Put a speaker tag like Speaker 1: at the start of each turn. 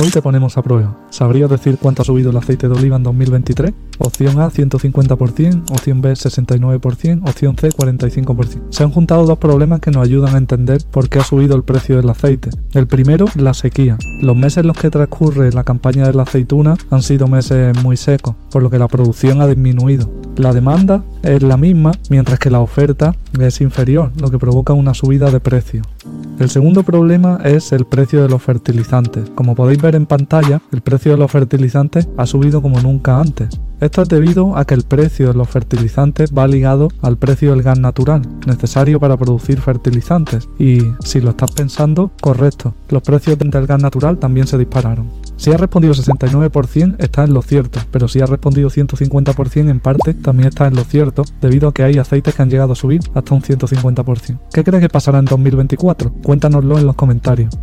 Speaker 1: Hoy te ponemos a prueba. ¿Sabrías decir cuánto ha subido el aceite de oliva en 2023? Opción A 150%, opción B 69%, opción C 45%. Se han juntado dos problemas que nos ayudan a entender por qué ha subido el precio del aceite. El primero, la sequía. Los meses en los que transcurre la campaña de la aceituna han sido meses muy secos, por lo que la producción ha disminuido. La demanda es la misma, mientras que la oferta es inferior, lo que provoca una subida de precio. El segundo problema es el precio de los fertilizantes. Como podéis ver en pantalla, el precio de los fertilizantes ha subido como nunca antes. Esto es debido a que el precio de los fertilizantes va ligado al precio del gas natural, necesario para producir fertilizantes. Y si lo estás pensando, correcto, los precios del gas natural también se dispararon. Si has respondido 69% está en lo cierto, pero si has respondido 150% en parte también está en lo cierto, debido a que hay aceites que han llegado a subir hasta un 150%. ¿Qué crees que pasará en 2024? Cuéntanoslo en los comentarios.